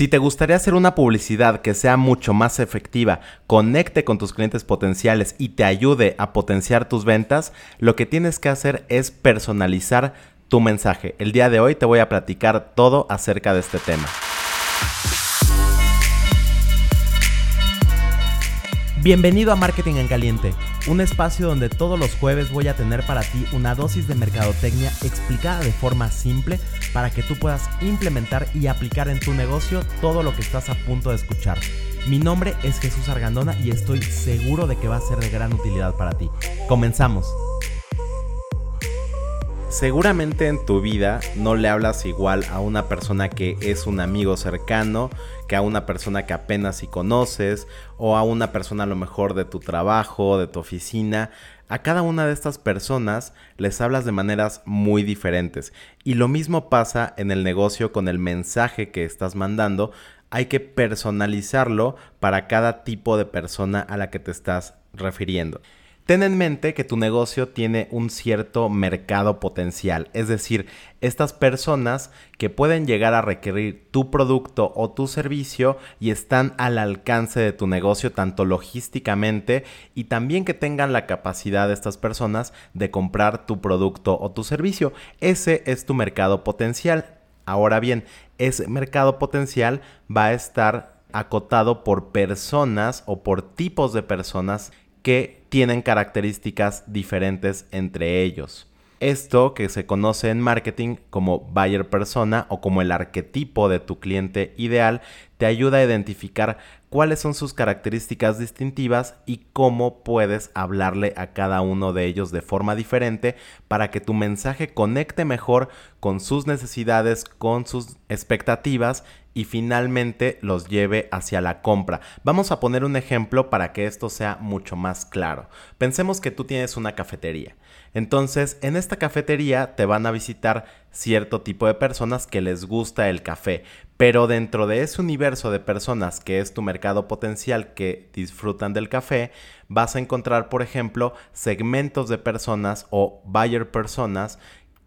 Si te gustaría hacer una publicidad que sea mucho más efectiva, conecte con tus clientes potenciales y te ayude a potenciar tus ventas, lo que tienes que hacer es personalizar tu mensaje. El día de hoy te voy a platicar todo acerca de este tema. Bienvenido a Marketing en Caliente, un espacio donde todos los jueves voy a tener para ti una dosis de mercadotecnia explicada de forma simple para que tú puedas implementar y aplicar en tu negocio todo lo que estás a punto de escuchar. Mi nombre es Jesús Argandona y estoy seguro de que va a ser de gran utilidad para ti. Comenzamos. Seguramente en tu vida no le hablas igual a una persona que es un amigo cercano que a una persona que apenas si conoces o a una persona a lo mejor de tu trabajo, de tu oficina. A cada una de estas personas les hablas de maneras muy diferentes. Y lo mismo pasa en el negocio con el mensaje que estás mandando. Hay que personalizarlo para cada tipo de persona a la que te estás refiriendo. Ten en mente que tu negocio tiene un cierto mercado potencial, es decir, estas personas que pueden llegar a requerir tu producto o tu servicio y están al alcance de tu negocio tanto logísticamente y también que tengan la capacidad de estas personas de comprar tu producto o tu servicio. Ese es tu mercado potencial. Ahora bien, ese mercado potencial va a estar acotado por personas o por tipos de personas que tienen características diferentes entre ellos. Esto que se conoce en marketing como buyer persona o como el arquetipo de tu cliente ideal te ayuda a identificar cuáles son sus características distintivas y cómo puedes hablarle a cada uno de ellos de forma diferente para que tu mensaje conecte mejor con sus necesidades, con sus expectativas y finalmente los lleve hacia la compra. Vamos a poner un ejemplo para que esto sea mucho más claro. Pensemos que tú tienes una cafetería. Entonces, en esta cafetería te van a visitar cierto tipo de personas que les gusta el café, pero dentro de ese universo de personas que es tu mercado potencial que disfrutan del café, vas a encontrar, por ejemplo, segmentos de personas o buyer personas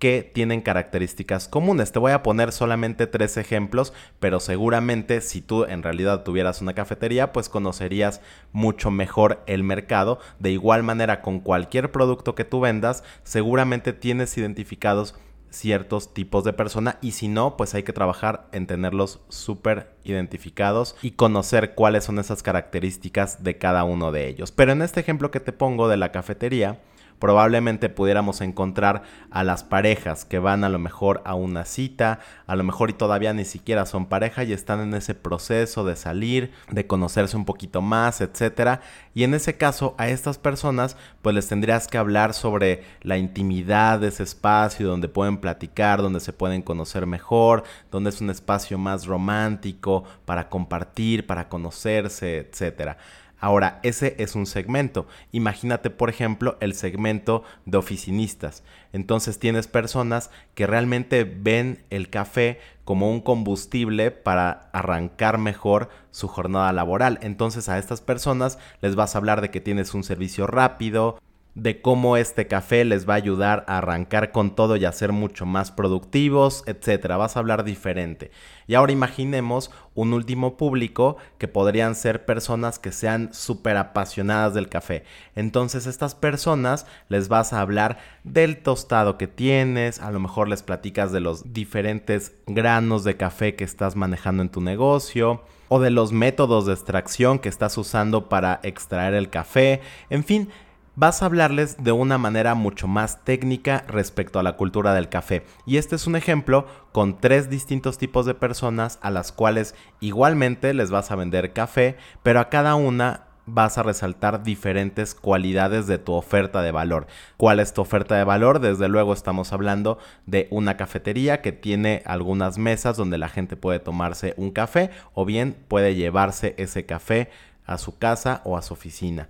que tienen características comunes. Te voy a poner solamente tres ejemplos, pero seguramente si tú en realidad tuvieras una cafetería, pues conocerías mucho mejor el mercado. De igual manera, con cualquier producto que tú vendas, seguramente tienes identificados ciertos tipos de persona y si no, pues hay que trabajar en tenerlos súper identificados y conocer cuáles son esas características de cada uno de ellos. Pero en este ejemplo que te pongo de la cafetería, probablemente pudiéramos encontrar a las parejas que van a lo mejor a una cita, a lo mejor y todavía ni siquiera son pareja y están en ese proceso de salir, de conocerse un poquito más, etcétera. Y en ese caso a estas personas pues les tendrías que hablar sobre la intimidad de ese espacio donde pueden platicar, donde se pueden conocer mejor, donde es un espacio más romántico para compartir, para conocerse, etcétera. Ahora, ese es un segmento. Imagínate, por ejemplo, el segmento de oficinistas. Entonces tienes personas que realmente ven el café como un combustible para arrancar mejor su jornada laboral. Entonces a estas personas les vas a hablar de que tienes un servicio rápido, de cómo este café les va a ayudar a arrancar con todo y a ser mucho más productivos, etcétera. Vas a hablar diferente. Y ahora imaginemos un último público que podrían ser personas que sean súper apasionadas del café. Entonces estas personas les vas a hablar del tostado que tienes, a lo mejor les platicas de los diferentes granos de café que estás manejando en tu negocio o de los métodos de extracción que estás usando para extraer el café. En fin, vas a hablarles de una manera mucho más técnica respecto a la cultura del café. Y este es un ejemplo con tres distintos tipos de personas a las cuales igualmente les vas a vender café, pero a cada una vas a resaltar diferentes cualidades de tu oferta de valor. ¿Cuál es tu oferta de valor? Desde luego estamos hablando de una cafetería que tiene algunas mesas donde la gente puede tomarse un café o bien puede llevarse ese café a su casa o a su oficina.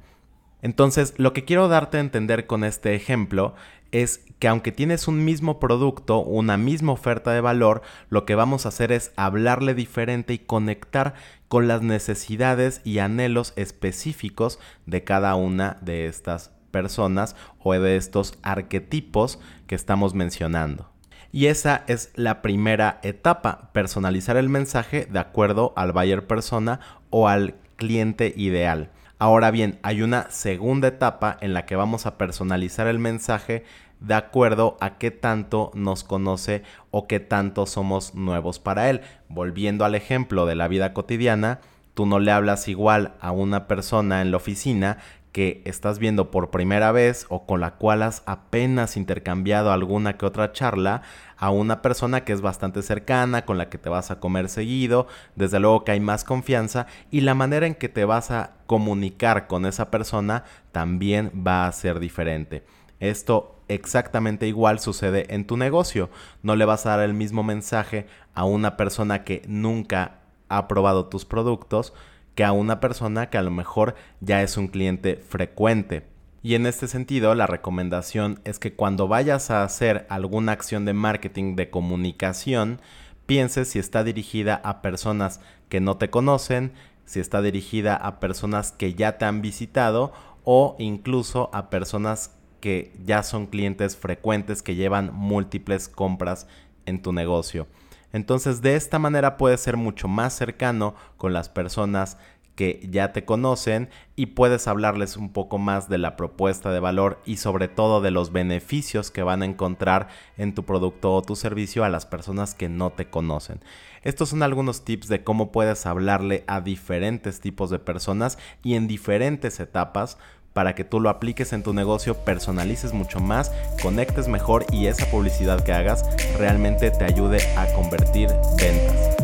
Entonces, lo que quiero darte a entender con este ejemplo es que aunque tienes un mismo producto, una misma oferta de valor, lo que vamos a hacer es hablarle diferente y conectar con las necesidades y anhelos específicos de cada una de estas personas o de estos arquetipos que estamos mencionando. Y esa es la primera etapa, personalizar el mensaje de acuerdo al buyer persona o al cliente ideal. Ahora bien, hay una segunda etapa en la que vamos a personalizar el mensaje de acuerdo a qué tanto nos conoce o qué tanto somos nuevos para él. Volviendo al ejemplo de la vida cotidiana, tú no le hablas igual a una persona en la oficina que estás viendo por primera vez o con la cual has apenas intercambiado alguna que otra charla a una persona que es bastante cercana, con la que te vas a comer seguido, desde luego que hay más confianza y la manera en que te vas a comunicar con esa persona también va a ser diferente. Esto exactamente igual sucede en tu negocio. No le vas a dar el mismo mensaje a una persona que nunca ha probado tus productos que a una persona que a lo mejor ya es un cliente frecuente. Y en este sentido, la recomendación es que cuando vayas a hacer alguna acción de marketing de comunicación, pienses si está dirigida a personas que no te conocen, si está dirigida a personas que ya te han visitado o incluso a personas que ya son clientes frecuentes que llevan múltiples compras en tu negocio. Entonces de esta manera puedes ser mucho más cercano con las personas que ya te conocen y puedes hablarles un poco más de la propuesta de valor y sobre todo de los beneficios que van a encontrar en tu producto o tu servicio a las personas que no te conocen. Estos son algunos tips de cómo puedes hablarle a diferentes tipos de personas y en diferentes etapas para que tú lo apliques en tu negocio, personalices mucho más, conectes mejor y esa publicidad que hagas realmente te ayude a convertir ventas.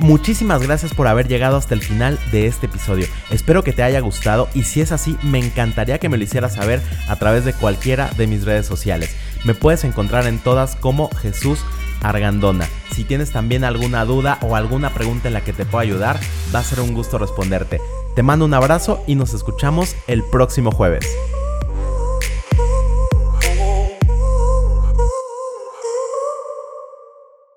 Muchísimas gracias por haber llegado hasta el final de este episodio. Espero que te haya gustado y si es así, me encantaría que me lo hicieras saber a través de cualquiera de mis redes sociales. Me puedes encontrar en todas como Jesús Argandona. Si tienes también alguna duda o alguna pregunta en la que te pueda ayudar, va a ser un gusto responderte. Te mando un abrazo y nos escuchamos el próximo jueves.